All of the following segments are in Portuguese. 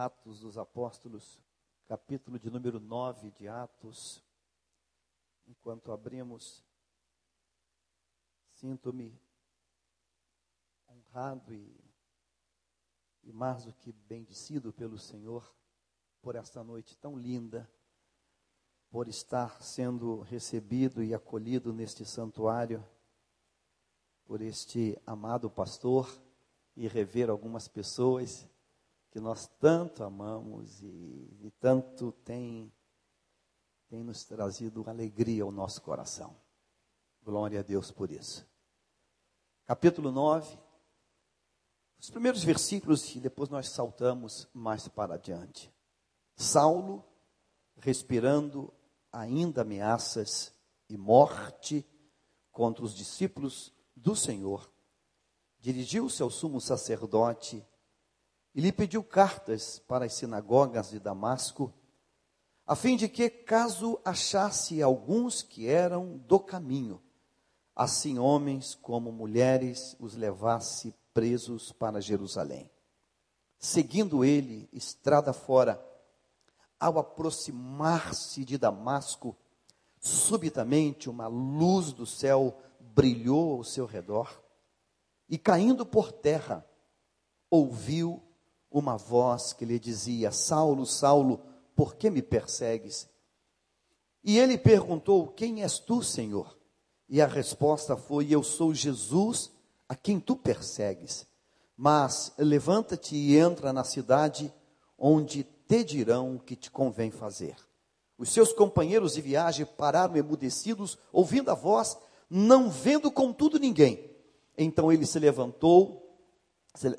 Atos dos Apóstolos, capítulo de número 9 de Atos. Enquanto abrimos, sinto-me honrado e, e mais do que bendecido pelo Senhor por esta noite tão linda, por estar sendo recebido e acolhido neste santuário, por este amado pastor e rever algumas pessoas que nós tanto amamos e, e tanto tem, tem nos trazido alegria ao nosso coração. Glória a Deus por isso. Capítulo 9, os primeiros versículos e depois nós saltamos mais para adiante. Saulo, respirando ainda ameaças e morte contra os discípulos do Senhor, dirigiu-se ao sumo sacerdote e lhe pediu cartas para as sinagogas de Damasco, a fim de que, caso achasse alguns que eram do caminho, assim homens como mulheres os levasse presos para Jerusalém. Seguindo ele, estrada fora, ao aproximar-se de Damasco, subitamente uma luz do céu brilhou ao seu redor, e caindo por terra, ouviu uma voz que lhe dizia: Saulo, Saulo, por que me persegues? E ele perguntou: Quem és tu, Senhor? E a resposta foi: Eu sou Jesus, a quem tu persegues. Mas levanta-te e entra na cidade, onde te dirão o que te convém fazer. Os seus companheiros de viagem pararam emudecidos, ouvindo a voz, não vendo contudo ninguém. Então ele se levantou,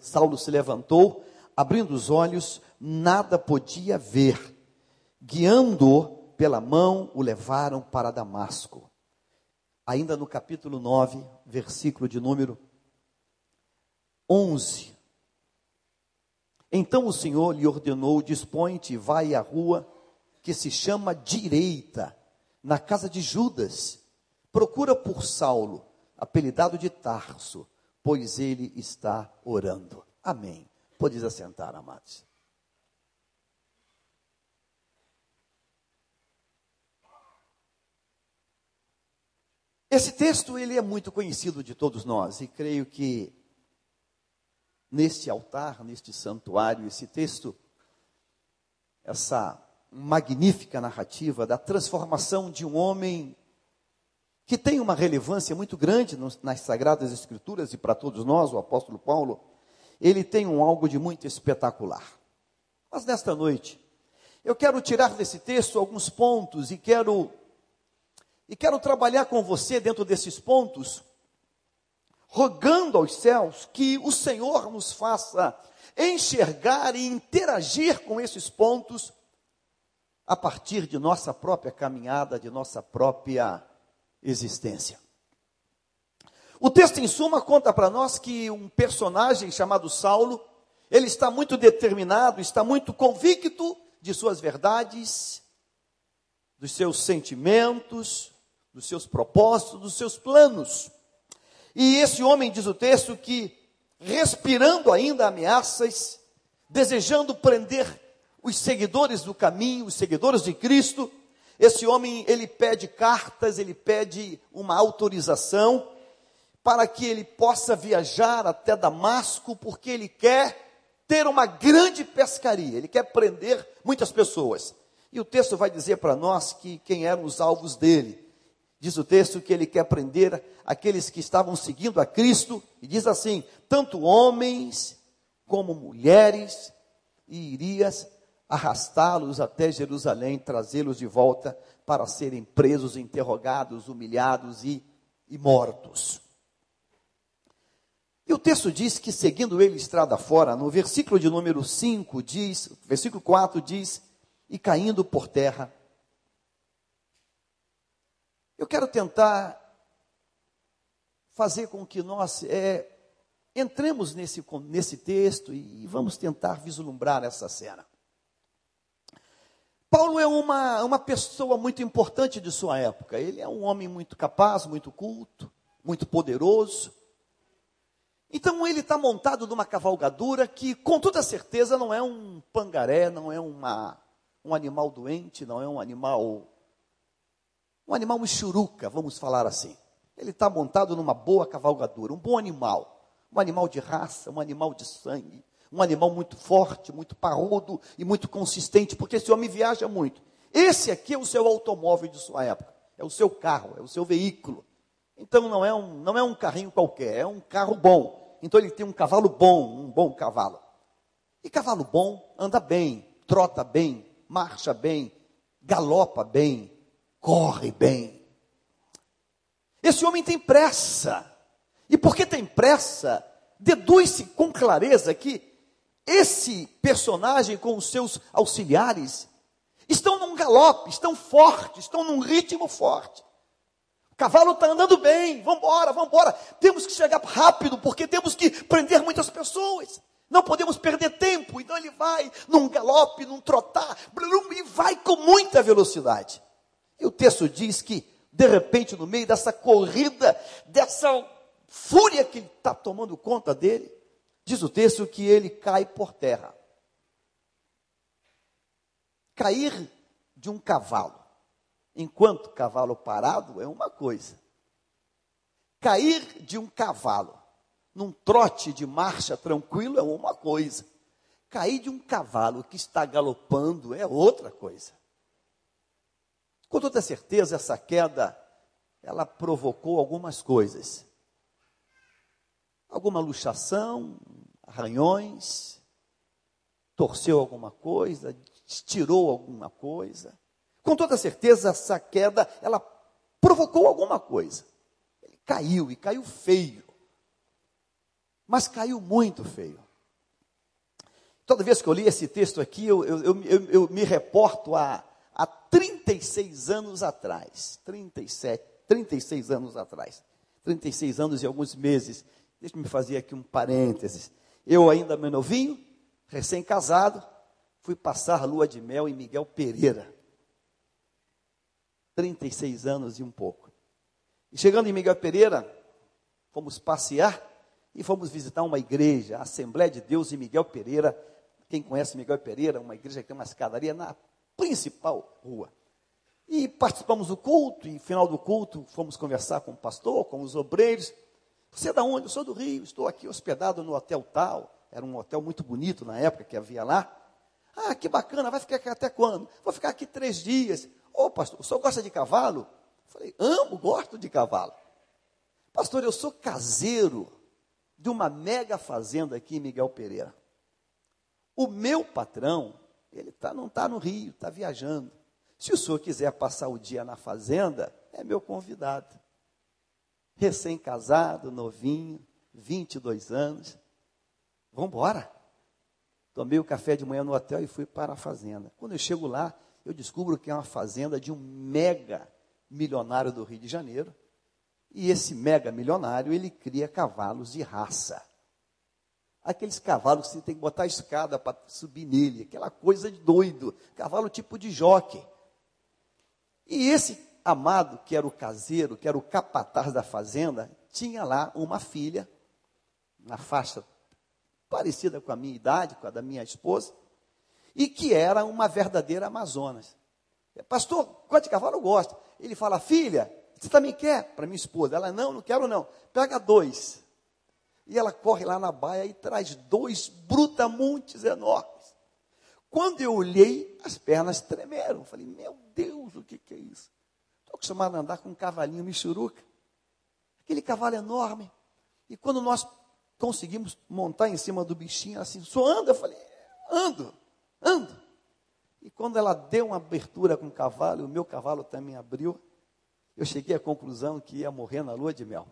Saulo se levantou, abrindo os olhos, nada podia ver. Guiando-o pela mão, o levaram para Damasco. Ainda no capítulo 9, versículo de número 11. Então o Senhor lhe ordenou: Dispõe-te, vai à rua que se chama Direita, na casa de Judas. Procura por Saulo, apelidado de Tarso, pois ele está orando. Amém. Podes assentar, amados. Esse texto ele é muito conhecido de todos nós e creio que neste altar, neste santuário, esse texto, essa magnífica narrativa da transformação de um homem que tem uma relevância muito grande nas sagradas escrituras e para todos nós, o apóstolo Paulo, ele tem um algo de muito espetacular. Mas nesta noite, eu quero tirar desse texto alguns pontos e quero e quero trabalhar com você dentro desses pontos, rogando aos céus que o Senhor nos faça enxergar e interagir com esses pontos a partir de nossa própria caminhada, de nossa própria existência. O texto, em suma, conta para nós que um personagem chamado Saulo, ele está muito determinado, está muito convicto de suas verdades, dos seus sentimentos, dos seus propósitos, dos seus planos. E esse homem, diz o texto, que respirando ainda ameaças, desejando prender os seguidores do caminho, os seguidores de Cristo, esse homem, ele pede cartas, ele pede uma autorização, para que ele possa viajar até Damasco, porque ele quer ter uma grande pescaria, ele quer prender muitas pessoas. E o texto vai dizer para nós que quem eram os alvos dele. Diz o texto que ele quer prender aqueles que estavam seguindo a Cristo, e diz assim: tanto homens como mulheres, e irias arrastá-los até Jerusalém, trazê-los de volta para serem presos, interrogados, humilhados e, e mortos. E o texto diz que seguindo ele estrada fora, no versículo de número 5 diz, versículo 4 diz, e caindo por terra. Eu quero tentar fazer com que nós é, entremos nesse, nesse texto e vamos tentar vislumbrar essa cena. Paulo é uma, uma pessoa muito importante de sua época. Ele é um homem muito capaz, muito culto, muito poderoso. Então ele está montado numa cavalgadura que, com toda certeza, não é um pangaré, não é uma, um animal doente, não é um animal. Um animal michuruca, vamos falar assim. Ele está montado numa boa cavalgadura, um bom animal. Um animal de raça, um animal de sangue. Um animal muito forte, muito parrudo e muito consistente, porque esse homem viaja muito. Esse aqui é o seu automóvel de sua época. É o seu carro, é o seu veículo. Então não é um, não é um carrinho qualquer, é um carro bom então ele tem um cavalo bom, um bom cavalo. E cavalo bom anda bem, trota bem, marcha bem, galopa bem, corre bem. Esse homem tem pressa. E porque tem pressa, deduz-se com clareza que esse personagem com os seus auxiliares estão num galope, estão fortes, estão num ritmo forte cavalo está andando bem, vamos embora, vamos embora. Temos que chegar rápido, porque temos que prender muitas pessoas. Não podemos perder tempo. Então ele vai num galope, num trotar, blum, e vai com muita velocidade. E o texto diz que, de repente, no meio dessa corrida, dessa fúria que está tomando conta dele, diz o texto que ele cai por terra. Cair de um cavalo enquanto cavalo parado é uma coisa. Cair de um cavalo num trote de marcha tranquilo é uma coisa. Cair de um cavalo que está galopando é outra coisa. Com toda certeza, essa queda, ela provocou algumas coisas. Alguma luxação, arranhões, torceu alguma coisa, estirou alguma coisa. Com toda certeza, essa queda, ela provocou alguma coisa. Ele caiu, e caiu feio. Mas caiu muito feio. Toda vez que eu li esse texto aqui, eu, eu, eu, eu me reporto a, a 36 anos atrás. 37, 36 anos atrás. 36 anos e alguns meses. Deixa-me fazer aqui um parênteses. Eu ainda meu novinho, recém-casado, fui passar lua de mel em Miguel Pereira. 36 anos e um pouco. E chegando em Miguel Pereira, fomos passear e fomos visitar uma igreja, a Assembleia de Deus em Miguel Pereira. Quem conhece Miguel Pereira, uma igreja que tem uma escadaria na principal rua. E participamos do culto, e final do culto fomos conversar com o pastor, com os obreiros. Você é da onde? Eu sou do Rio, estou aqui hospedado no hotel tal. Era um hotel muito bonito na época que havia lá. Ah, que bacana, vai ficar aqui até quando? Vou ficar aqui três dias. Ô, oh, pastor, o senhor gosta de cavalo? Eu falei, amo, gosto de cavalo. Pastor, eu sou caseiro de uma mega fazenda aqui em Miguel Pereira. O meu patrão, ele tá, não está no Rio, está viajando. Se o senhor quiser passar o dia na fazenda, é meu convidado. Recém-casado, novinho, 22 anos. Vamos embora. Tomei o café de manhã no hotel e fui para a fazenda. Quando eu chego lá, eu descubro que é uma fazenda de um mega milionário do Rio de Janeiro. E esse mega milionário, ele cria cavalos de raça. Aqueles cavalos que você tem que botar a escada para subir nele, aquela coisa de doido, cavalo tipo de joque. E esse amado, que era o caseiro, que era o capataz da fazenda, tinha lá uma filha, na faixa parecida com a minha idade, com a da minha esposa, e que era uma verdadeira Amazonas. Pastor, gosta de cavalo? Eu gosto. Ele fala, filha, você também quer? Para minha esposa. Ela, não, não quero não. Pega dois. E ela corre lá na baia e traz dois brutamontes enormes. Quando eu olhei, as pernas tremeram. Falei, meu Deus, o que, que é isso? Estou acostumado a andar com um cavalinho michuruca. Aquele cavalo enorme. E quando nós conseguimos montar em cima do bichinho, assim, só anda? Eu falei, ando ando. E quando ela deu uma abertura com o cavalo, o meu cavalo também abriu, eu cheguei à conclusão que ia morrer na lua de mel.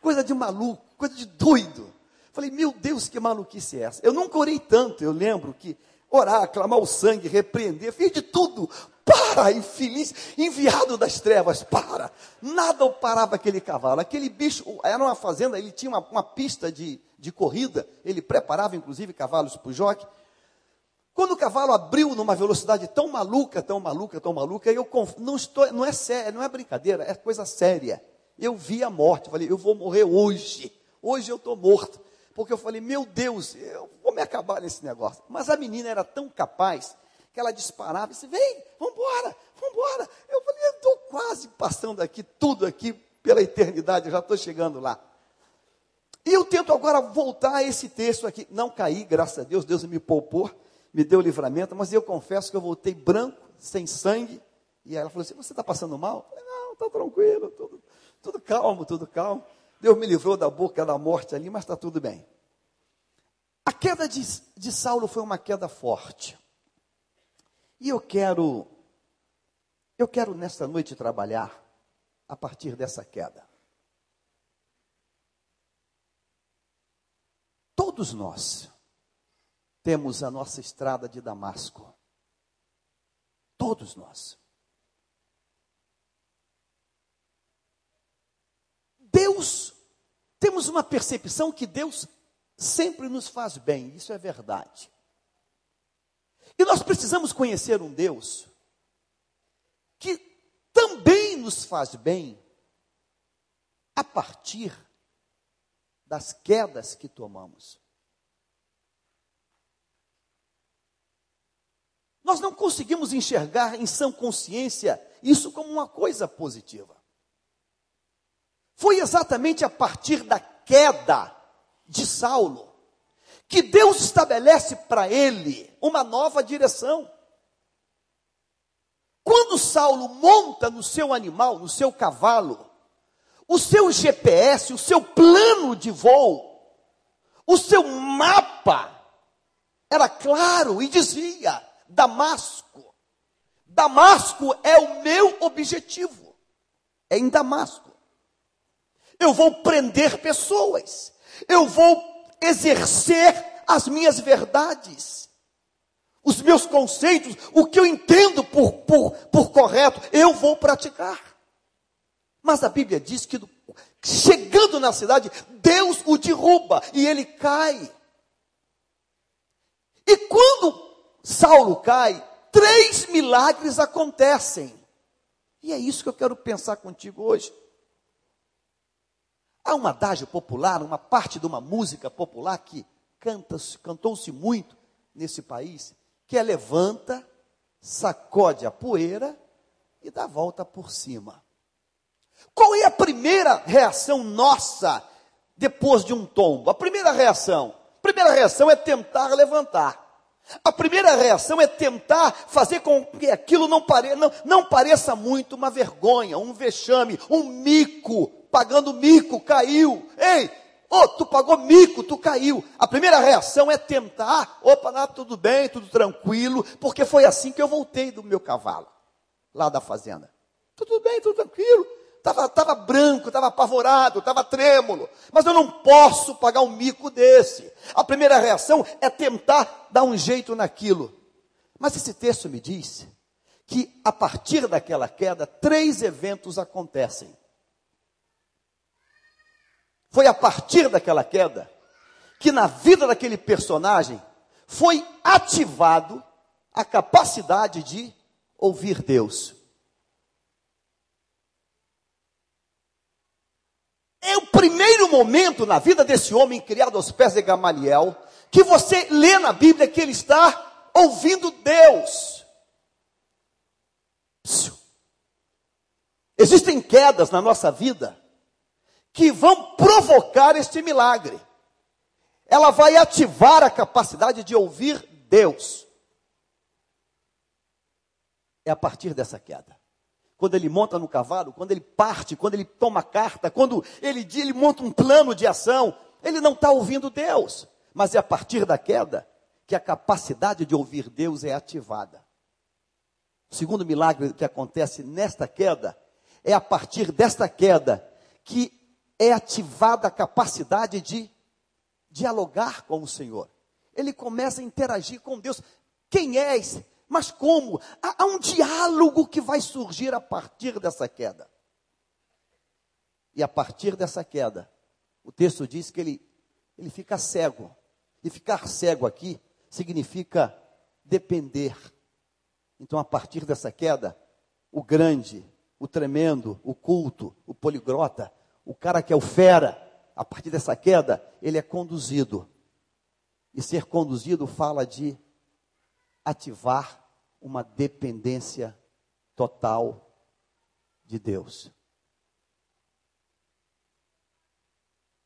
Coisa de maluco, coisa de doido. Falei, meu Deus, que maluquice é essa? Eu nunca orei tanto, eu lembro que orar, clamar o sangue, repreender, fiz de tudo. Para, infeliz, enviado das trevas, para. Nada parava aquele cavalo. Aquele bicho, era uma fazenda, ele tinha uma, uma pista de, de corrida, ele preparava inclusive cavalos para o joque. Quando o cavalo abriu numa velocidade tão maluca, tão maluca, tão maluca, eu não estou, não é sério, não é brincadeira, é coisa séria. Eu vi a morte, falei, eu vou morrer hoje. Hoje eu estou morto. Porque eu falei, meu Deus, eu vou me acabar nesse negócio. Mas a menina era tão capaz que ela disparava e disse, vem, vamos embora. Eu falei, eu estou quase passando aqui, tudo aqui pela eternidade, eu já estou chegando lá. E eu tento agora voltar a esse texto aqui. Não caí, graças a Deus, Deus me poupou, me deu livramento, mas eu confesso que eu voltei branco, sem sangue. E ela falou assim: Você está passando mal? Eu falei, Não, está tranquilo, tudo, tudo calmo, tudo calmo. Deus me livrou da boca da morte ali, mas está tudo bem. A queda de, de Saulo foi uma queda forte. E eu quero, eu quero nesta noite trabalhar a partir dessa queda. Todos nós temos a nossa estrada de Damasco. Todos nós. Deus, temos uma percepção que Deus sempre nos faz bem, isso é verdade. E nós precisamos conhecer um Deus que também nos faz bem a partir das quedas que tomamos. Nós não conseguimos enxergar em sã consciência isso como uma coisa positiva. Foi exatamente a partir da queda de Saulo que Deus estabelece para ele uma nova direção. Quando Saulo monta no seu animal, no seu cavalo, o seu GPS, o seu plano de voo, o seu mapa era claro e dizia: Damasco. Damasco é o meu objetivo. É em Damasco. Eu vou prender pessoas. Eu vou exercer as minhas verdades. Os meus conceitos, o que eu entendo por, por, por correto, eu vou praticar. Mas a Bíblia diz que chegando na cidade, Deus o derruba e ele cai. E quando Saulo cai, três milagres acontecem. E é isso que eu quero pensar contigo hoje. Há um adágio popular, uma parte de uma música popular que cantou-se muito nesse país, que é levanta, sacode a poeira e dá volta por cima. Qual é a primeira reação nossa depois de um tombo? A primeira reação, a primeira reação é tentar levantar. A primeira reação é tentar fazer com que aquilo não, pare, não, não pareça muito uma vergonha, um vexame, um mico, pagando mico, caiu. Ei, oh, tu pagou mico, tu caiu. A primeira reação é tentar, opa, nada, tudo bem, tudo tranquilo, porque foi assim que eu voltei do meu cavalo, lá da fazenda. Tudo bem, tudo tranquilo. Estava tava branco, estava apavorado, estava trêmulo. Mas eu não posso pagar um mico desse. A primeira reação é tentar dar um jeito naquilo. Mas esse texto me diz que a partir daquela queda, três eventos acontecem. Foi a partir daquela queda que na vida daquele personagem foi ativado a capacidade de ouvir Deus. É o primeiro momento na vida desse homem criado aos pés de Gamaliel que você lê na Bíblia que ele está ouvindo Deus. Existem quedas na nossa vida que vão provocar este milagre. Ela vai ativar a capacidade de ouvir Deus. É a partir dessa queda quando ele monta no cavalo, quando ele parte, quando ele toma carta, quando ele, ele monta um plano de ação, ele não está ouvindo Deus. Mas é a partir da queda que a capacidade de ouvir Deus é ativada. O segundo milagre que acontece nesta queda é a partir desta queda que é ativada a capacidade de dialogar com o Senhor. Ele começa a interagir com Deus. Quem és? Mas como? Há, há um diálogo que vai surgir a partir dessa queda. E a partir dessa queda, o texto diz que ele, ele fica cego. E ficar cego aqui significa depender. Então, a partir dessa queda, o grande, o tremendo, o culto, o poligrota, o cara que é o fera, a partir dessa queda, ele é conduzido. E ser conduzido fala de ativar uma dependência total de Deus.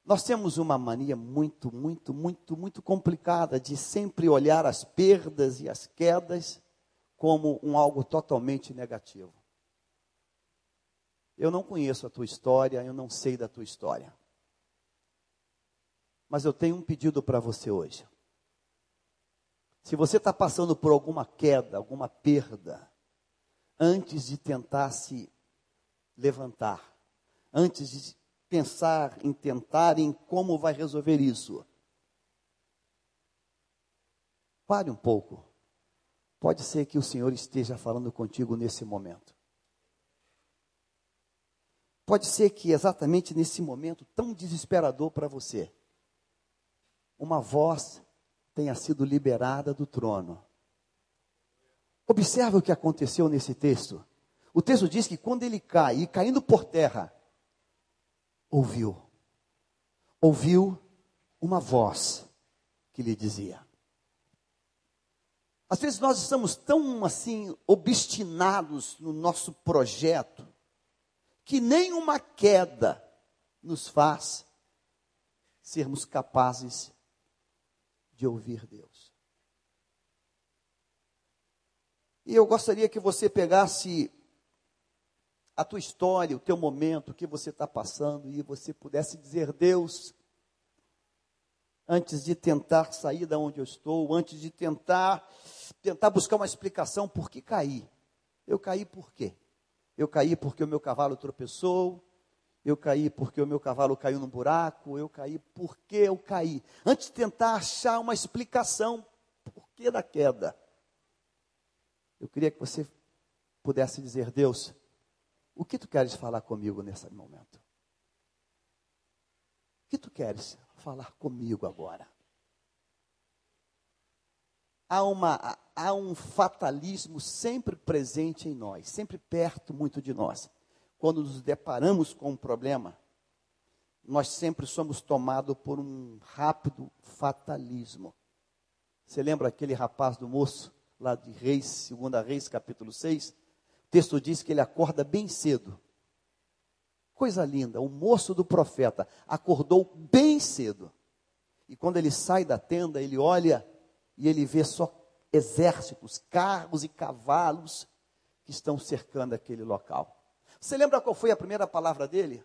Nós temos uma mania muito, muito, muito, muito complicada de sempre olhar as perdas e as quedas como um algo totalmente negativo. Eu não conheço a tua história, eu não sei da tua história. Mas eu tenho um pedido para você hoje. Se você está passando por alguma queda, alguma perda, antes de tentar se levantar, antes de pensar em tentar em como vai resolver isso. Pare um pouco. Pode ser que o Senhor esteja falando contigo nesse momento. Pode ser que exatamente nesse momento tão desesperador para você, uma voz tenha sido liberada do trono. Observe o que aconteceu nesse texto. O texto diz que quando ele cai, e caindo por terra, ouviu. Ouviu uma voz que lhe dizia. Às vezes nós estamos tão assim obstinados no nosso projeto que nem uma queda nos faz sermos capazes de ouvir Deus. E eu gostaria que você pegasse a tua história, o teu momento, o que você está passando, e você pudesse dizer, Deus, antes de tentar sair da onde eu estou, antes de tentar tentar buscar uma explicação por que caí. Eu caí por quê? Eu caí porque o meu cavalo tropeçou, eu caí porque o meu cavalo caiu num buraco, eu caí porque eu caí. Antes de tentar achar uma explicação por que da queda, eu queria que você pudesse dizer, Deus, o que tu queres falar comigo nesse momento? O que tu queres falar comigo agora? Há, uma, há um fatalismo sempre presente em nós, sempre perto muito de nós. Quando nos deparamos com um problema, nós sempre somos tomados por um rápido fatalismo. Você lembra aquele rapaz do moço, lá de Reis, segunda Reis, capítulo 6? texto diz que ele acorda bem cedo. Coisa linda, o moço do profeta acordou bem cedo. E quando ele sai da tenda, ele olha e ele vê só exércitos, carros e cavalos que estão cercando aquele local. Você lembra qual foi a primeira palavra dele?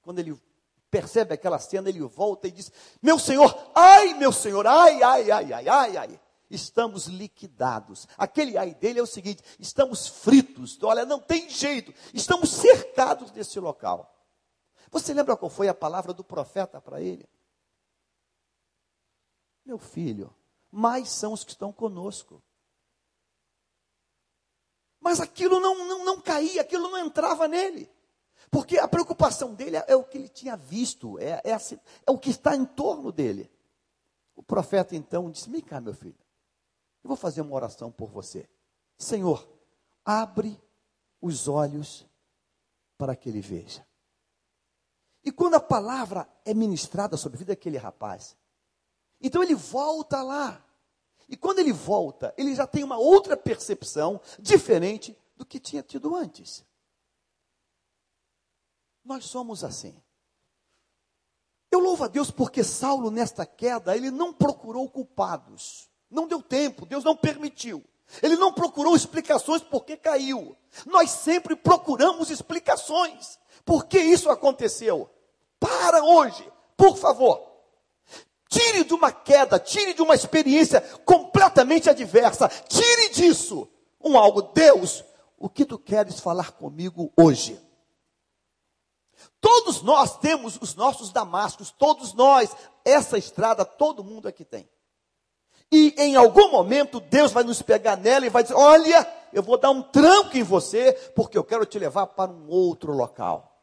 Quando ele percebe aquela cena, ele volta e diz: Meu senhor, ai, meu senhor, ai, ai, ai, ai, ai, ai estamos liquidados. Aquele ai dele é o seguinte: estamos fritos, olha, não tem jeito, estamos cercados desse local. Você lembra qual foi a palavra do profeta para ele? Meu filho, mais são os que estão conosco. Mas aquilo não, não, não caía, aquilo não entrava nele. Porque a preocupação dele é o que ele tinha visto, é, é, assim, é o que está em torno dele. O profeta então disse: Vem cá, meu filho, eu vou fazer uma oração por você. Senhor, abre os olhos para que ele veja. E quando a palavra é ministrada sobre a vida daquele rapaz, então ele volta lá. E quando ele volta, ele já tem uma outra percepção diferente do que tinha tido antes. Nós somos assim. Eu louvo a Deus porque Saulo, nesta queda, ele não procurou culpados. Não deu tempo, Deus não permitiu. Ele não procurou explicações porque caiu. Nós sempre procuramos explicações. Por que isso aconteceu? Para hoje, por favor. Tire de uma queda, tire de uma experiência completamente adversa, tire disso um algo. Deus, o que tu queres falar comigo hoje? Todos nós temos os nossos damascos, todos nós, essa estrada todo mundo aqui tem. E em algum momento Deus vai nos pegar nela e vai dizer: Olha, eu vou dar um tranco em você, porque eu quero te levar para um outro local.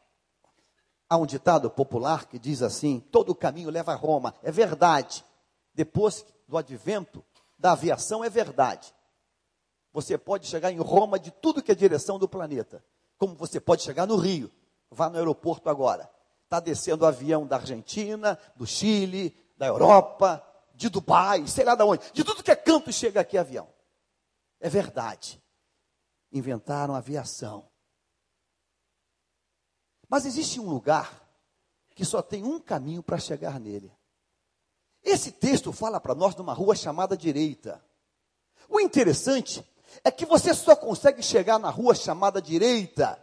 Há um ditado popular que diz assim: todo caminho leva a Roma. É verdade. Depois do advento da aviação, é verdade. Você pode chegar em Roma de tudo que é direção do planeta. Como você pode chegar no Rio. Vá no aeroporto agora. está descendo avião da Argentina, do Chile, da Europa, de Dubai, sei lá de onde, de tudo que é canto chega aqui avião. É verdade. Inventaram aviação. Mas existe um lugar que só tem um caminho para chegar nele. Esse texto fala para nós de uma rua chamada direita. O interessante é que você só consegue chegar na rua chamada direita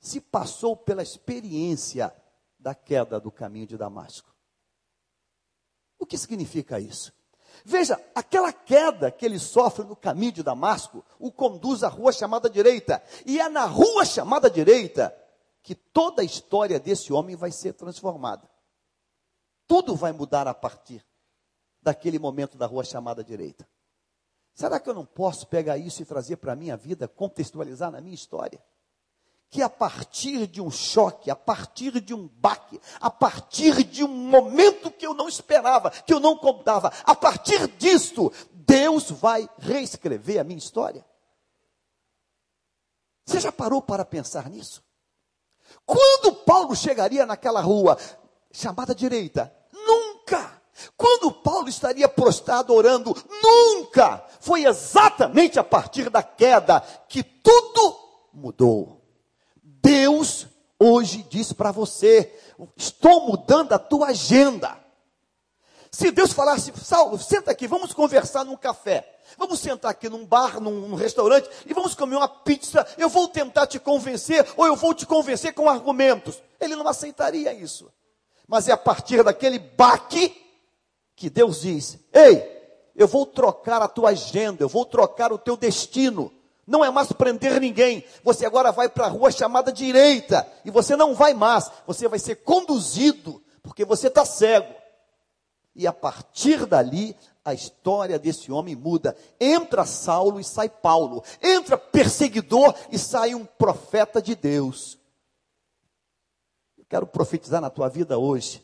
se passou pela experiência da queda do caminho de Damasco. O que significa isso? Veja, aquela queda que ele sofre no caminho de Damasco o conduz à rua chamada direita. E é na rua chamada direita que toda a história desse homem vai ser transformada. Tudo vai mudar a partir daquele momento da rua chamada direita. Será que eu não posso pegar isso e trazer para a minha vida, contextualizar na minha história? Que a partir de um choque, a partir de um baque, a partir de um momento que eu não esperava, que eu não contava, a partir disto, Deus vai reescrever a minha história? Você já parou para pensar nisso? Quando Paulo chegaria naquela rua chamada direita? Nunca. Quando Paulo estaria prostrado orando? Nunca. Foi exatamente a partir da queda que tudo mudou. Deus hoje diz para você: estou mudando a tua agenda. Se Deus falasse, Saulo, senta aqui, vamos conversar num café. Vamos sentar aqui num bar, num, num, restaurante e vamos comer uma pizza. Eu vou tentar te convencer ou eu vou te convencer com argumentos. Ele não aceitaria isso. Mas é a partir daquele baque que Deus diz: Ei, eu vou trocar a tua agenda, eu vou trocar o teu destino. Não é mais prender ninguém. Você agora vai para a rua chamada direita. E você não vai mais. Você vai ser conduzido, porque você está cego. E a partir dali, a história desse homem muda. Entra Saulo e sai Paulo. Entra perseguidor e sai um profeta de Deus. Eu quero profetizar na tua vida hoje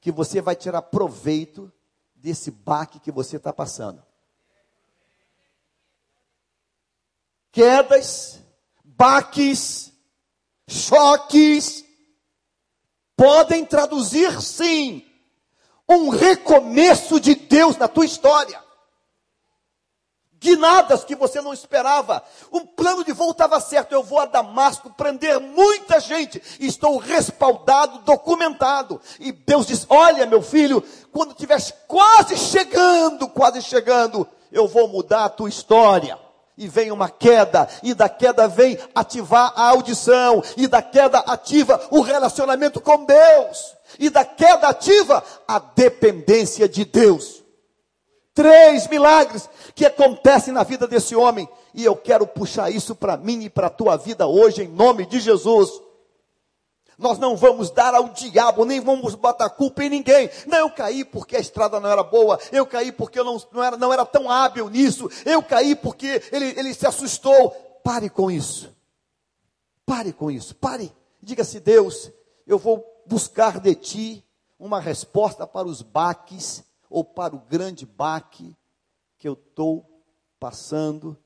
que você vai tirar proveito desse baque que você está passando. Quedas, baques, choques, podem traduzir sim um recomeço de Deus na tua história. Guinadas que você não esperava. O plano de voo estava certo. Eu vou a Damasco prender muita gente. Estou respaldado, documentado. E Deus diz: Olha, meu filho, quando estiver quase chegando, quase chegando, eu vou mudar a tua história e vem uma queda, e da queda vem ativar a audição, e da queda ativa o relacionamento com Deus, e da queda ativa a dependência de Deus. Três milagres que acontecem na vida desse homem, e eu quero puxar isso para mim e para a tua vida hoje, em nome de Jesus. Nós não vamos dar ao diabo, nem vamos botar culpa em ninguém. Não, eu caí porque a estrada não era boa, eu caí porque eu não, não, era, não era tão hábil nisso, eu caí porque ele, ele se assustou. Pare com isso. Pare com isso, pare. Diga-se, Deus, eu vou buscar de ti uma resposta para os baques, ou para o grande baque que eu estou passando,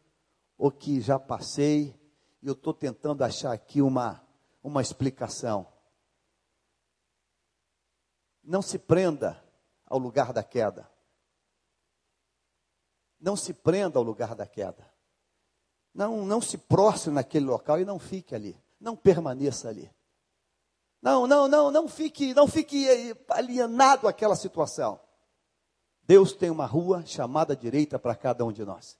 ou que já passei, e eu estou tentando achar aqui uma uma explicação. Não se prenda ao lugar da queda. Não se prenda ao lugar da queda. Não, não se prostre naquele local e não fique ali. Não permaneça ali. Não, não, não, não fique, não fique alienado àquela situação. Deus tem uma rua chamada direita para cada um de nós.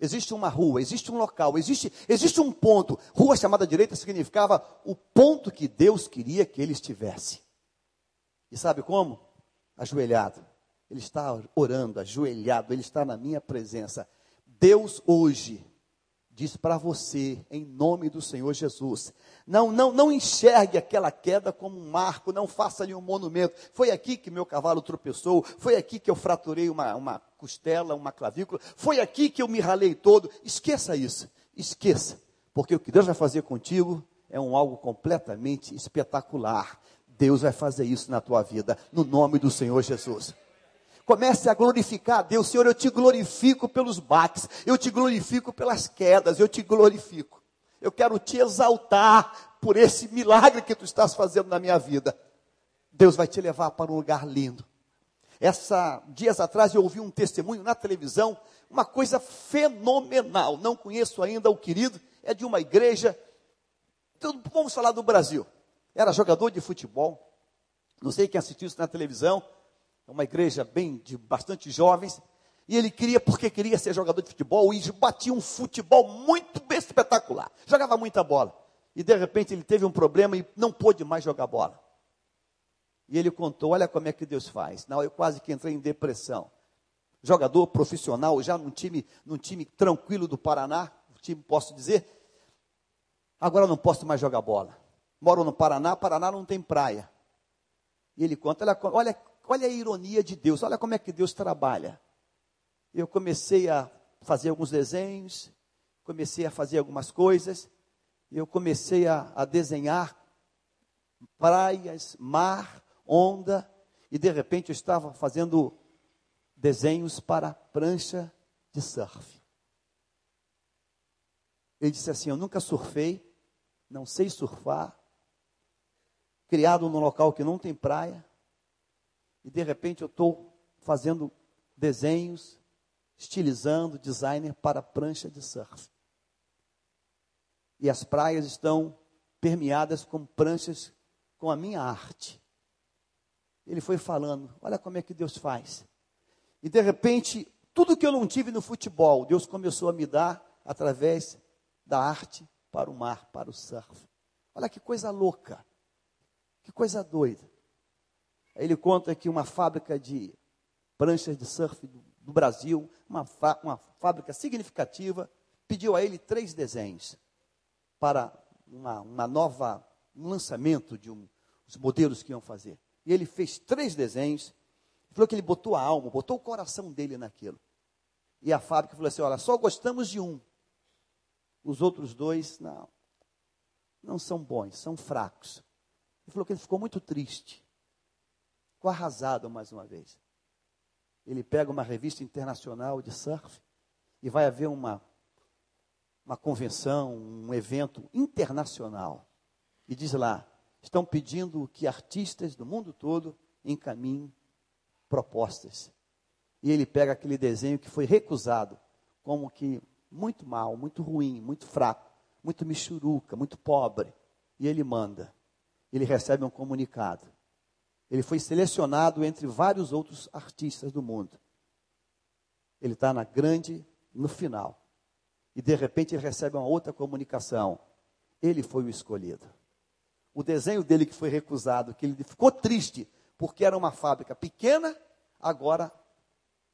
Existe uma rua, existe um local, existe, existe um ponto. Rua chamada direita significava o ponto que Deus queria que ele estivesse. E sabe como? Ajoelhado. Ele está orando, ajoelhado, ele está na minha presença. Deus hoje diz para você, em nome do Senhor Jesus, não, não, não enxergue aquela queda como um marco, não faça ali um monumento. Foi aqui que meu cavalo tropeçou, foi aqui que eu fraturei uma, uma costela, uma clavícula, foi aqui que eu me ralei todo. Esqueça isso, esqueça, porque o que Deus vai fazer contigo é um algo completamente espetacular. Deus vai fazer isso na tua vida, no nome do Senhor Jesus. Comece a glorificar a Deus. Senhor, eu te glorifico pelos baques, eu te glorifico pelas quedas, eu te glorifico. Eu quero te exaltar por esse milagre que tu estás fazendo na minha vida. Deus vai te levar para um lugar lindo. Essa dias atrás eu ouvi um testemunho na televisão, uma coisa fenomenal. Não conheço ainda o querido, é de uma igreja. Vamos falar do Brasil. Era jogador de futebol. Não sei quem assistiu isso na televisão. É uma igreja bem de bastante jovens. E ele queria, porque queria ser jogador de futebol, e batia um futebol muito espetacular. Jogava muita bola. E de repente ele teve um problema e não pôde mais jogar bola. E ele contou: olha como é que Deus faz. Não, eu quase que entrei em depressão. Jogador profissional, já num time, num time tranquilo do Paraná, time posso dizer. Agora não posso mais jogar bola. Moro no Paraná, Paraná não tem praia. E ele conta: olha, olha, olha a ironia de Deus, olha como é que Deus trabalha. Eu comecei a fazer alguns desenhos, comecei a fazer algumas coisas, eu comecei a, a desenhar praias, mar, onda, e de repente eu estava fazendo desenhos para prancha de surf. Ele disse assim: Eu nunca surfei, não sei surfar, criado num local que não tem praia, e de repente eu estou fazendo desenhos, estilizando, designer para prancha de surf. E as praias estão permeadas com pranchas com a minha arte ele foi falando: olha como é que Deus faz. E de repente, tudo que eu não tive no futebol, Deus começou a me dar através da arte para o mar, para o surf. Olha que coisa louca, que coisa doida. Aí ele conta que uma fábrica de pranchas de surf do, do Brasil, uma, uma fábrica significativa, pediu a ele três desenhos para uma, uma nova um lançamento de um, os modelos que iam fazer. E ele fez três desenhos. Falou que ele botou a alma, botou o coração dele naquilo. E a fábrica falou assim: olha, só gostamos de um. Os outros dois, não. Não são bons, são fracos. Ele falou que ele ficou muito triste. Ficou arrasado mais uma vez. Ele pega uma revista internacional de surf e vai haver uma, uma convenção, um evento internacional. E diz lá: estão pedindo que artistas do mundo todo encaminhem propostas. E ele pega aquele desenho que foi recusado, como que muito mal, muito ruim, muito fraco, muito michuruca, muito pobre. E ele manda. Ele recebe um comunicado. Ele foi selecionado entre vários outros artistas do mundo. Ele está na grande, no final. E de repente ele recebe uma outra comunicação. Ele foi o escolhido o desenho dele que foi recusado, que ele ficou triste porque era uma fábrica pequena, agora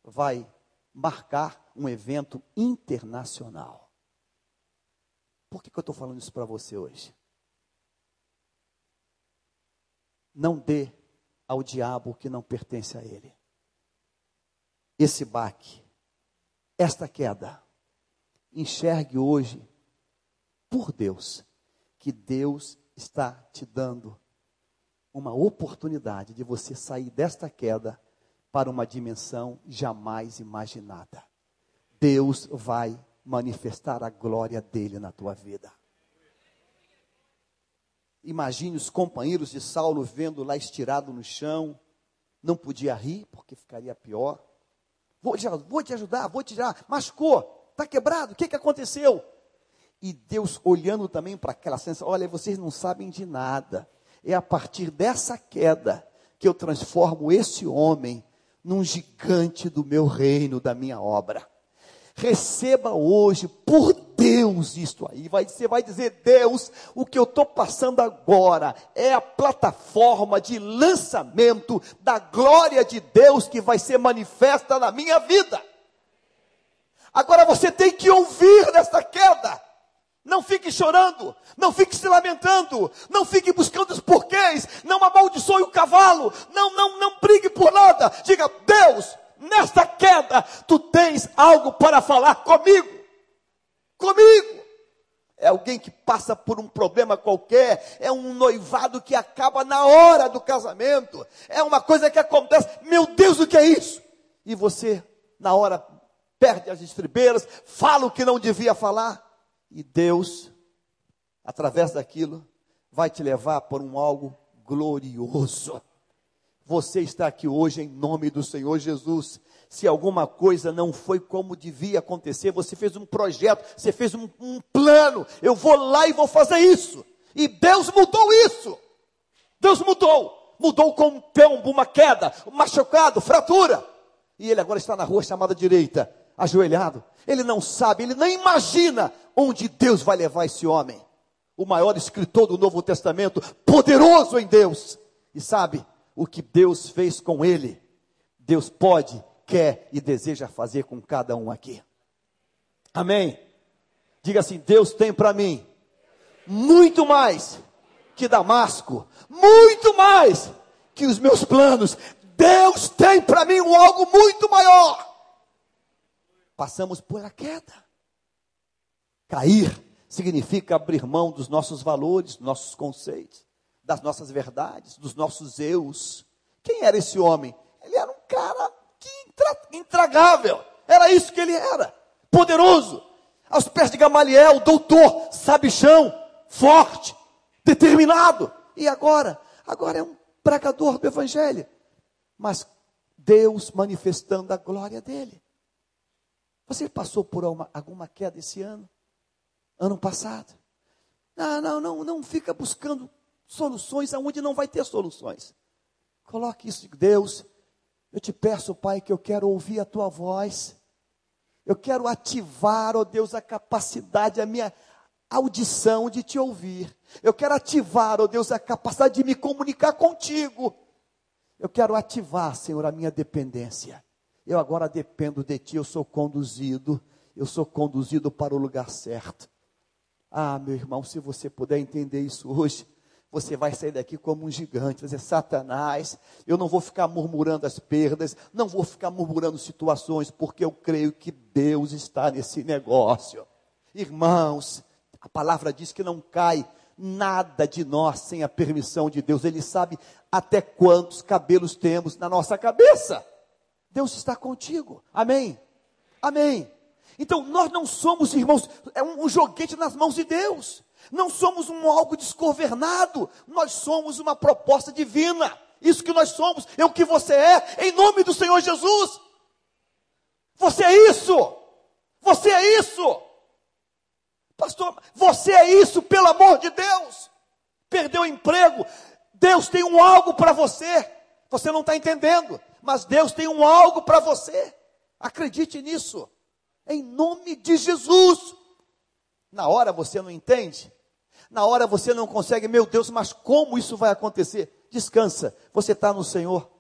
vai marcar um evento internacional. Por que, que eu estou falando isso para você hoje? Não dê ao diabo o que não pertence a ele. Esse baque, esta queda, enxergue hoje, por Deus, que Deus está te dando uma oportunidade de você sair desta queda para uma dimensão jamais imaginada. Deus vai manifestar a glória dele na tua vida. Imagine os companheiros de Saulo vendo lá estirado no chão, não podia rir porque ficaria pior. Vou te, vou te ajudar, vou te ajudar. Machucou, está quebrado, o que, que aconteceu? E Deus olhando também para aquela sensação, olha, vocês não sabem de nada. É a partir dessa queda que eu transformo esse homem num gigante do meu reino, da minha obra. Receba hoje, por Deus, isto aí. Vai, você vai dizer, Deus, o que eu estou passando agora é a plataforma de lançamento da glória de Deus que vai ser manifesta na minha vida. Agora você tem que ouvir nessa queda. Não fique chorando, não fique se lamentando, não fique buscando os porquês, não amaldiçoe o cavalo, não, não, não brigue por nada. Diga, Deus, nesta queda, tu tens algo para falar comigo. Comigo. É alguém que passa por um problema qualquer, é um noivado que acaba na hora do casamento, é uma coisa que acontece, meu Deus, o que é isso? E você, na hora, perde as estribeiras, fala o que não devia falar. E Deus, através daquilo, vai te levar por um algo glorioso. Você está aqui hoje em nome do Senhor Jesus. Se alguma coisa não foi como devia acontecer, você fez um projeto, você fez um, um plano. Eu vou lá e vou fazer isso. E Deus mudou isso. Deus mudou. Mudou com um tombo, uma queda, um machucado, fratura. E ele agora está na rua chamada direita, ajoelhado. Ele não sabe, ele nem imagina onde Deus vai levar esse homem. O maior escritor do Novo Testamento, poderoso em Deus. E sabe o que Deus fez com ele? Deus pode, quer e deseja fazer com cada um aqui. Amém? Diga assim: Deus tem para mim muito mais que Damasco, muito mais que os meus planos. Deus tem para mim algo muito maior. Passamos por a queda. Cair significa abrir mão dos nossos valores, dos nossos conceitos, das nossas verdades, dos nossos eus. Quem era esse homem? Ele era um cara intragável. Era isso que ele era. Poderoso. Aos pés de Gamaliel, doutor, sabichão, forte, determinado. E agora? Agora é um pregador do evangelho. Mas Deus manifestando a glória dele. Você passou por uma, alguma queda esse ano? Ano passado? Não, não, não, não fica buscando soluções aonde não vai ter soluções. Coloque isso, Deus. Eu te peço, Pai, que eu quero ouvir a tua voz. Eu quero ativar, ó oh Deus, a capacidade, a minha audição de te ouvir. Eu quero ativar, ó oh Deus, a capacidade de me comunicar contigo. Eu quero ativar, Senhor, a minha dependência. Eu agora dependo de Ti, eu sou conduzido, eu sou conduzido para o lugar certo. Ah, meu irmão, se você puder entender isso hoje, você vai sair daqui como um gigante, vai dizer, Satanás, eu não vou ficar murmurando as perdas, não vou ficar murmurando situações, porque eu creio que Deus está nesse negócio. Irmãos, a palavra diz que não cai nada de nós sem a permissão de Deus. Ele sabe até quantos cabelos temos na nossa cabeça. Deus está contigo. Amém. Amém. Então nós não somos, irmãos, é um, um joguete nas mãos de Deus. Não somos um algo desgovernado. Nós somos uma proposta divina. Isso que nós somos é o que você é, em nome do Senhor Jesus. Você é isso. Você é isso. Pastor, você é isso, pelo amor de Deus. Perdeu o emprego. Deus tem um algo para você. Você não está entendendo, mas Deus tem um algo para você. Acredite nisso. Em nome de Jesus. Na hora você não entende. Na hora você não consegue, meu Deus, mas como isso vai acontecer? Descansa. Você está no Senhor.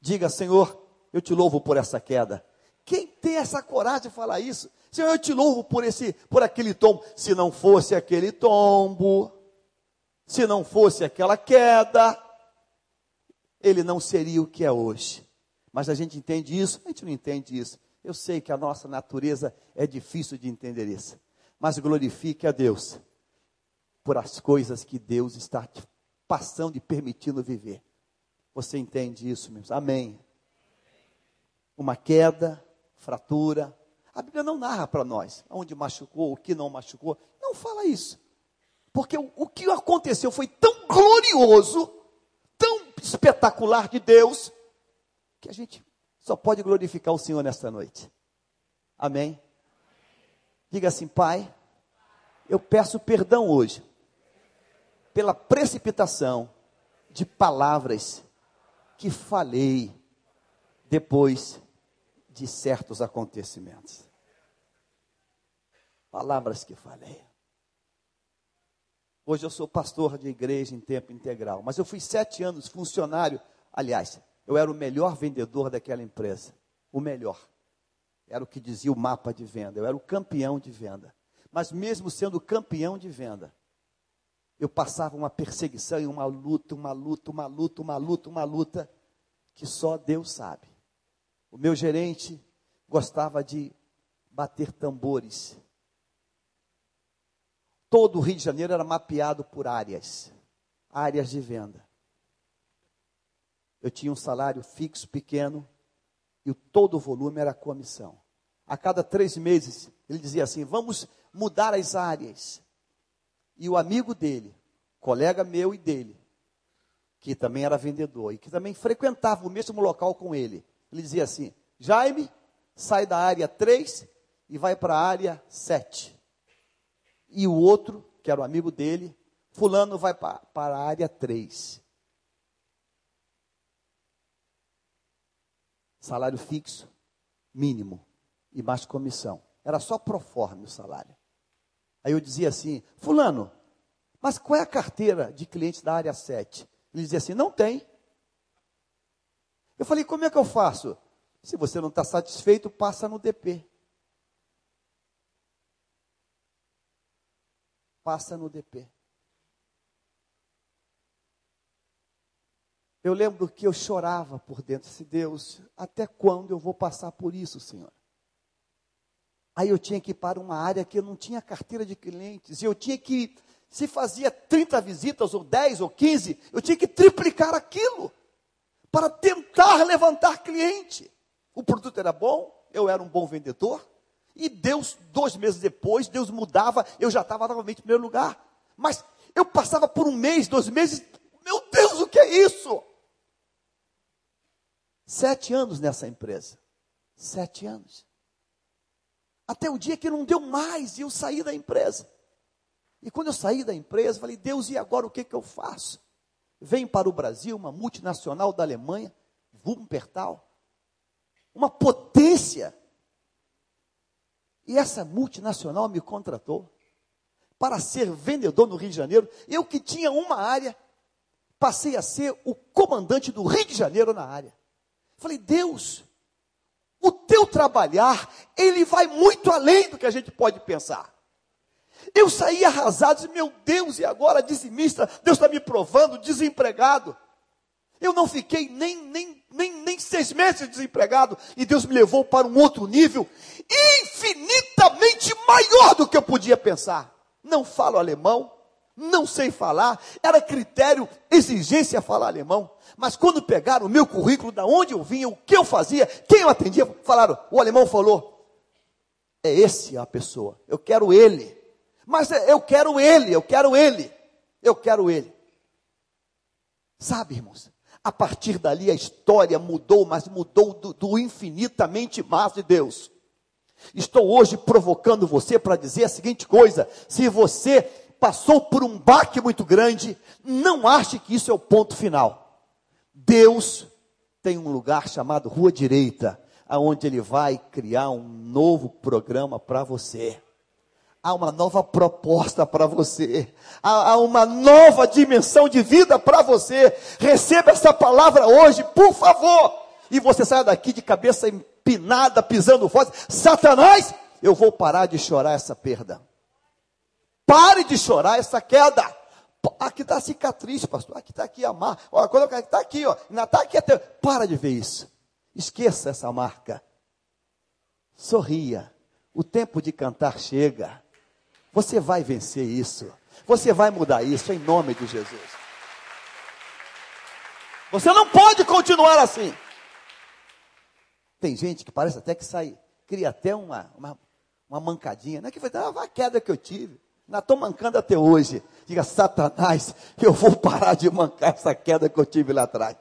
Diga, Senhor, eu te louvo por essa queda. Quem tem essa coragem de falar isso? Senhor, eu te louvo por esse, por aquele tombo. Se não fosse aquele tombo, se não fosse aquela queda, ele não seria o que é hoje. Mas a gente entende isso? A gente não entende isso. Eu sei que a nossa natureza é difícil de entender isso. Mas glorifique a Deus por as coisas que Deus está te passando e permitindo viver. Você entende isso, meus? Amém. Uma queda, fratura, a Bíblia não narra para nós onde machucou, o que não machucou. Não fala isso. Porque o, o que aconteceu foi tão glorioso, tão espetacular de Deus, que a gente só pode glorificar o Senhor nesta noite. Amém? Diga assim, Pai, eu peço perdão hoje pela precipitação de palavras que falei depois de certos acontecimentos palavras que falei. Hoje eu sou pastor de igreja em tempo integral, mas eu fui sete anos funcionário. Aliás, eu era o melhor vendedor daquela empresa. O melhor. Era o que dizia o mapa de venda. Eu era o campeão de venda. Mas mesmo sendo campeão de venda, eu passava uma perseguição e uma luta, uma luta, uma luta, uma luta, uma luta, que só Deus sabe. O meu gerente gostava de bater tambores Todo o Rio de Janeiro era mapeado por áreas, áreas de venda. Eu tinha um salário fixo pequeno e todo o volume era comissão. A cada três meses ele dizia assim: vamos mudar as áreas. E o amigo dele, colega meu e dele, que também era vendedor e que também frequentava o mesmo local com ele. Ele dizia assim: Jaime, sai da área 3 e vai para a área 7. E o outro, que era o amigo dele, Fulano vai para a área 3. Salário fixo, mínimo, e mais comissão. Era só proforme o salário. Aí eu dizia assim: Fulano, mas qual é a carteira de clientes da área 7? Ele dizia assim: Não tem. Eu falei: Como é que eu faço? Se você não está satisfeito, passa no DP. Passa no DP. Eu lembro que eu chorava por dentro, se Deus, até quando eu vou passar por isso, Senhor? Aí eu tinha que ir para uma área que eu não tinha carteira de clientes, e eu tinha que, se fazia 30 visitas, ou 10, ou 15, eu tinha que triplicar aquilo, para tentar levantar cliente. O produto era bom, eu era um bom vendedor, e Deus, dois meses depois, Deus mudava, eu já estava novamente em primeiro lugar. Mas eu passava por um mês, dois meses, meu Deus, o que é isso? Sete anos nessa empresa. Sete anos. Até o dia que não deu mais e eu saí da empresa. E quando eu saí da empresa, falei, Deus, e agora o que, que eu faço? Vem para o Brasil uma multinacional da Alemanha, Wuppertal, uma potência. E essa multinacional me contratou para ser vendedor no Rio de Janeiro. Eu que tinha uma área, passei a ser o comandante do Rio de Janeiro na área. Falei, Deus, o teu trabalhar, ele vai muito além do que a gente pode pensar. Eu saí arrasado, disse, meu Deus, e agora dizimista, Deus está me provando, desempregado. Eu não fiquei nem, nem, nem, nem seis meses desempregado e Deus me levou para um outro nível infinitamente maior do que eu podia pensar. Não falo alemão, não sei falar, era critério, exigência falar alemão. Mas quando pegaram o meu currículo, da onde eu vinha, o que eu fazia, quem eu atendia, falaram, o alemão falou: é esse a pessoa, eu quero ele. Mas eu quero ele, eu quero ele, eu quero ele. Sabe, irmãos, a partir dali a história mudou, mas mudou do, do infinitamente mais de Deus. Estou hoje provocando você para dizer a seguinte coisa: se você passou por um baque muito grande, não ache que isso é o ponto final. Deus tem um lugar chamado Rua Direita, aonde ele vai criar um novo programa para você há uma nova proposta para você, há, há, uma nova dimensão de vida para você. Receba essa palavra hoje, por favor, e você saia daqui de cabeça empinada, pisando forte. Satanás, eu vou parar de chorar essa perda. Pare de chorar essa queda. Aqui está a cicatriz, pastor. Aqui está aqui a marca. Olha, quando está aqui, ó. Ainda está aqui até. Para de ver isso. Esqueça essa marca. Sorria. O tempo de cantar chega. Você vai vencer isso. Você vai mudar isso em nome de Jesus. Você não pode continuar assim. Tem gente que parece até que sai, cria até uma, uma, uma mancadinha. Não é que foi ah, a queda que eu tive. Não estou mancando até hoje. Diga, Satanás, eu vou parar de mancar essa queda que eu tive lá atrás.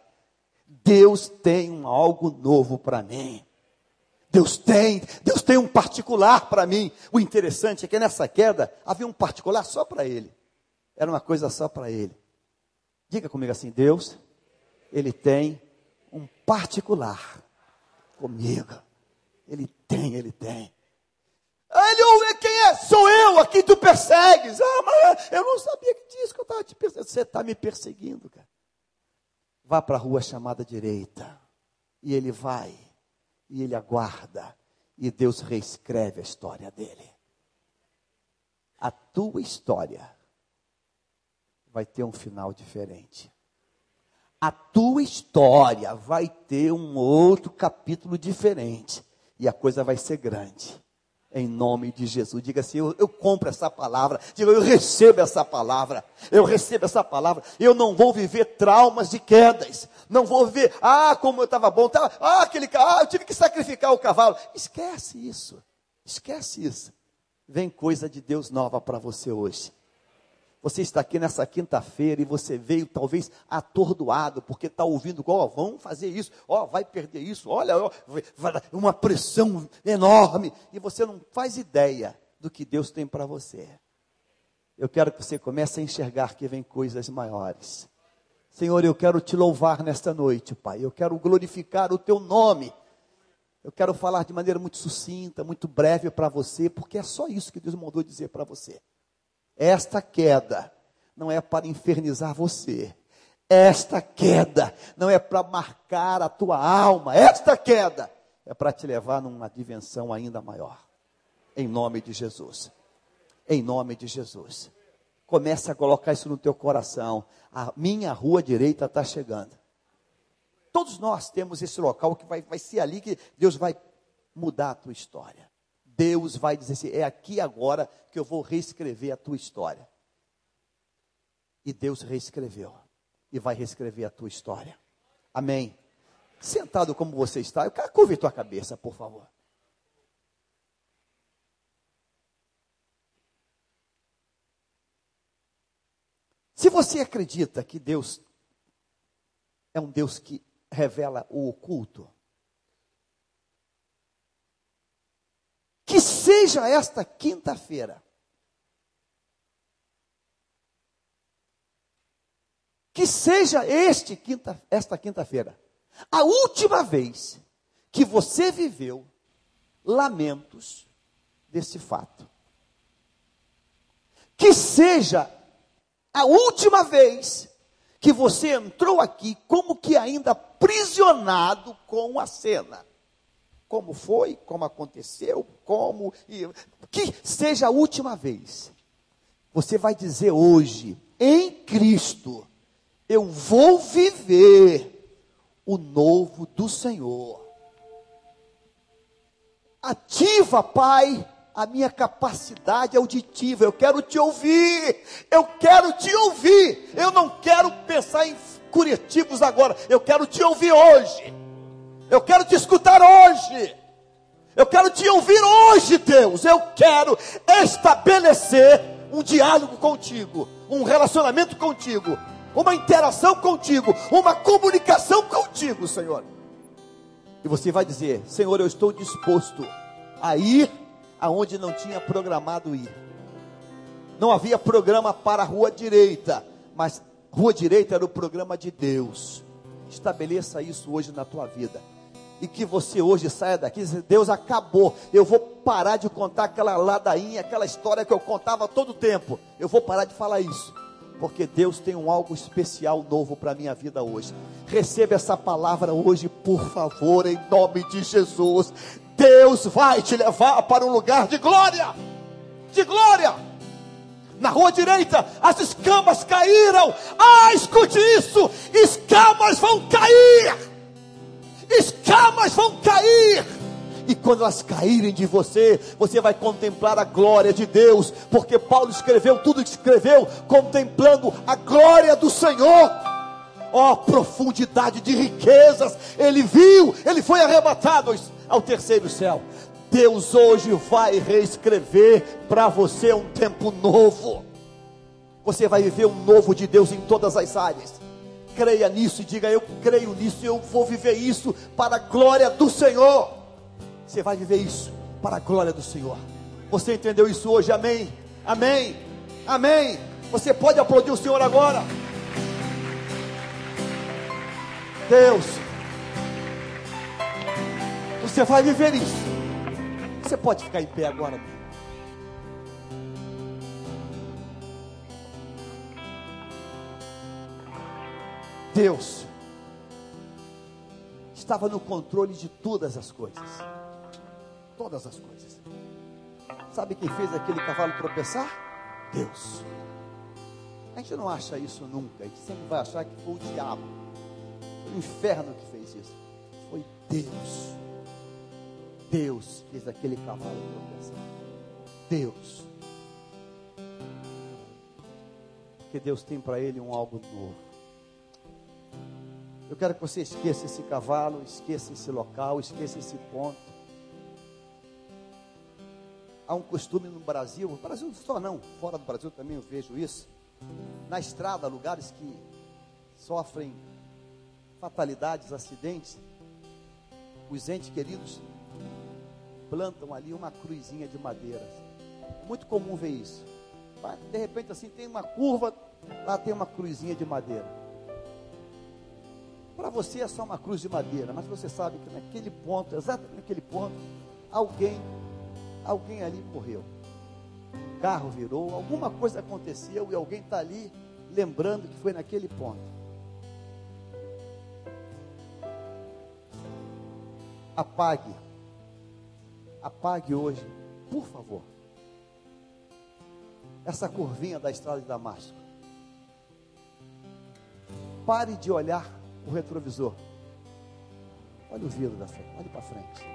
Deus tem algo novo para mim. Deus tem, Deus tem um particular para mim. O interessante é que nessa queda havia um particular só para ele. Era uma coisa só para ele. Diga comigo assim: Deus, Ele tem um particular comigo. Ele tem, Ele tem. Ele, quem é? Sou eu, a quem tu persegues. Ah, mas eu não sabia que disso que eu estava te perseguindo. Você está me perseguindo, cara. Vá para a rua chamada direita. E ele vai e ele aguarda, e Deus reescreve a história dele. A tua história vai ter um final diferente. A tua história vai ter um outro capítulo diferente. E a coisa vai ser grande em nome de Jesus. Diga assim: eu, eu, compro essa palavra. Diga, eu recebo essa palavra. Eu recebo essa palavra. Eu não vou viver traumas de quedas. Não vou viver, ah, como eu estava bom. Tava, ah, aquele ah, eu tive que sacrificar o cavalo. Esquece isso. Esquece isso. Vem coisa de Deus nova para você hoje. Você está aqui nessa quinta-feira e você veio talvez atordoado, porque está ouvindo, ó, oh, vão fazer isso, ó, oh, vai perder isso, olha, oh, uma pressão enorme, e você não faz ideia do que Deus tem para você. Eu quero que você comece a enxergar que vem coisas maiores. Senhor, eu quero te louvar nesta noite, Pai. Eu quero glorificar o teu nome. Eu quero falar de maneira muito sucinta, muito breve para você, porque é só isso que Deus mandou dizer para você. Esta queda não é para infernizar você. Esta queda não é para marcar a tua alma. Esta queda é para te levar numa dimensão ainda maior. Em nome de Jesus. Em nome de Jesus. Comece a colocar isso no teu coração. A minha rua direita está chegando. Todos nós temos esse local que vai, vai ser ali que Deus vai mudar a tua história. Deus vai dizer assim: é aqui agora que eu vou reescrever a tua história. E Deus reescreveu. E vai reescrever a tua história. Amém. Sentado como você está, eu quero curve tua cabeça, por favor. Se você acredita que Deus é um Deus que revela o oculto, seja esta quinta-feira, que seja este quinta, esta quinta-feira, a última vez que você viveu lamentos desse fato. Que seja a última vez que você entrou aqui como que ainda prisionado com a cena. Como foi, como aconteceu, como. E, que seja a última vez. Você vai dizer hoje, em Cristo, eu vou viver o novo do Senhor. Ativa, Pai, a minha capacidade auditiva. Eu quero te ouvir. Eu quero te ouvir. Eu não quero pensar em curativos agora. Eu quero te ouvir hoje. Eu quero te escutar hoje. Eu quero te ouvir hoje, Deus. Eu quero estabelecer um diálogo contigo, um relacionamento contigo, uma interação contigo, uma comunicação contigo, Senhor. E você vai dizer: Senhor, eu estou disposto a ir aonde não tinha programado ir. Não havia programa para a rua direita, mas rua direita era o programa de Deus. Estabeleça isso hoje na tua vida. E que você hoje saia daqui e Deus acabou. Eu vou parar de contar aquela ladainha, aquela história que eu contava todo tempo. Eu vou parar de falar isso. Porque Deus tem um algo especial novo para a minha vida hoje. Receba essa palavra hoje, por favor, em nome de Jesus. Deus vai te levar para um lugar de glória. De glória. Na rua direita, as escamas caíram. Ah, escute isso: escamas vão cair. Escamas vão cair. E quando elas caírem de você, você vai contemplar a glória de Deus, porque Paulo escreveu tudo que escreveu, contemplando a glória do Senhor. Ó, oh, profundidade de riquezas, ele viu, ele foi arrebatado ao terceiro céu. Deus hoje vai reescrever para você um tempo novo. Você vai viver um novo de Deus em todas as áreas. Creia nisso e diga: Eu creio nisso, eu vou viver isso para a glória do Senhor. Você vai viver isso para a glória do Senhor. Você entendeu isso hoje? Amém. Amém. Amém. Você pode aplaudir o Senhor agora. Deus, você vai viver isso. Você pode ficar em pé agora. Deus estava no controle de todas as coisas. Todas as coisas. Sabe quem fez aquele cavalo tropeçar? Deus. A gente não acha isso nunca. A gente sempre vai achar que foi o diabo. Foi o inferno que fez isso. Foi Deus. Deus fez aquele cavalo tropeçar. Deus. Porque Deus tem para ele um algo novo. Eu quero que você esqueça esse cavalo, esqueça esse local, esqueça esse ponto. Há um costume no Brasil, no Brasil só não, fora do Brasil também eu vejo isso. na estrada, lugares que sofrem fatalidades, acidentes, os entes queridos plantam ali uma cruzinha de madeira. Muito comum ver isso. De repente, assim, tem uma curva, lá tem uma cruzinha de madeira. Para você é só uma cruz de madeira, mas você sabe que naquele ponto, exatamente naquele ponto, alguém, alguém ali morreu. O carro virou, alguma coisa aconteceu e alguém está ali lembrando que foi naquele ponto. Apague, apague hoje, por favor, essa curvinha da estrada de Damasco. Pare de olhar o retrovisor. Olha o vidro da frente, olhe para frente.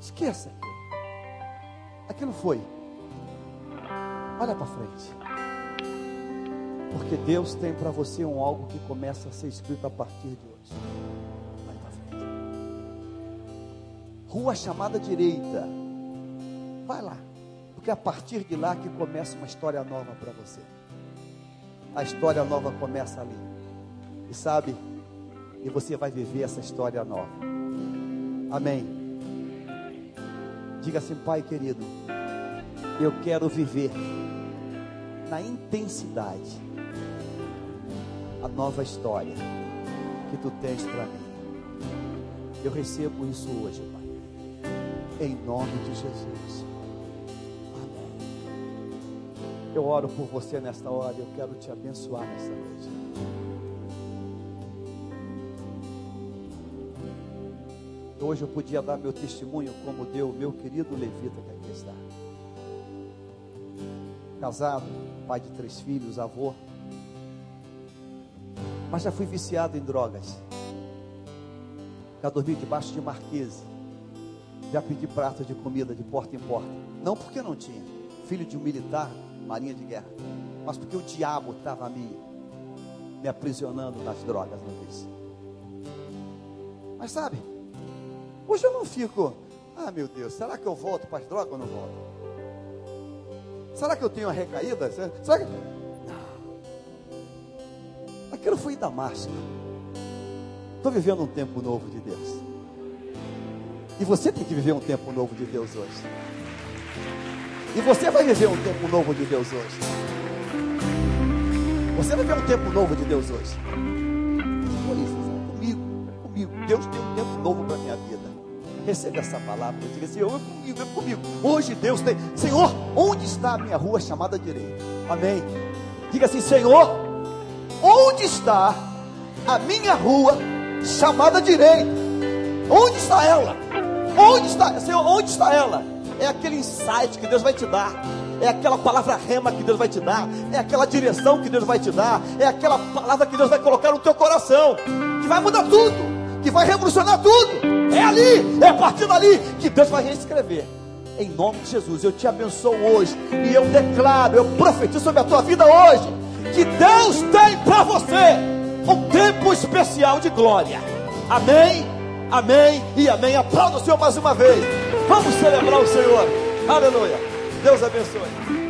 Esqueça aquilo. Aquilo foi. Olha para frente. Porque Deus tem para você um algo que começa a ser escrito a partir de hoje. Olha para frente. Rua chamada direita. Vai lá. Porque é a partir de lá que começa uma história nova para você a história nova começa ali. E sabe, e você vai viver essa história nova. Amém. Diga assim, Pai querido, eu quero viver na intensidade a nova história que tu tens para mim. Eu recebo isso hoje, Pai. Em nome de Jesus. Eu oro por você nesta hora, eu quero te abençoar nessa noite. Hoje eu podia dar meu testemunho como deu meu querido levita que aqui está. Casado, pai de três filhos, avô. Mas já fui viciado em drogas. Já dormi debaixo de marquise. Já pedi prato de comida de porta em porta. Não porque não tinha. Filho de um militar, marinha de guerra, mas porque o diabo estava me, me aprisionando nas drogas uma vez. Mas sabe, hoje eu não fico, ah meu Deus, será que eu volto para as drogas ou não volto? Será que eu tenho uma recaída? Será que. Não. Aquilo foi em Damasco. Estou vivendo um tempo novo de Deus. E você tem que viver um tempo novo de Deus hoje. E você vai viver um tempo novo de Deus hoje. Você vai viver um tempo novo de Deus hoje. Isso, comigo, comigo. Deus tem um tempo novo para a minha vida. Receba essa palavra. Diga assim, eu é comigo, é comigo. Hoje Deus tem. Senhor, onde está a minha rua chamada direita? Amém. Diga assim, Senhor, onde está a minha rua chamada direita? Onde está ela? Onde está, Senhor, onde está ela? É aquele insight que Deus vai te dar, é aquela palavra rema que Deus vai te dar, é aquela direção que Deus vai te dar, é aquela palavra que Deus vai colocar no teu coração, que vai mudar tudo, que vai revolucionar tudo. É ali, é a partir dali que Deus vai reescrever. Em nome de Jesus, eu te abençoo hoje e eu declaro, eu profetizo sobre a tua vida hoje, que Deus tem para você um tempo especial de glória. Amém, amém e amém. Aplauda o Senhor mais uma vez. Vamos celebrar o Senhor. Aleluia. Deus abençoe.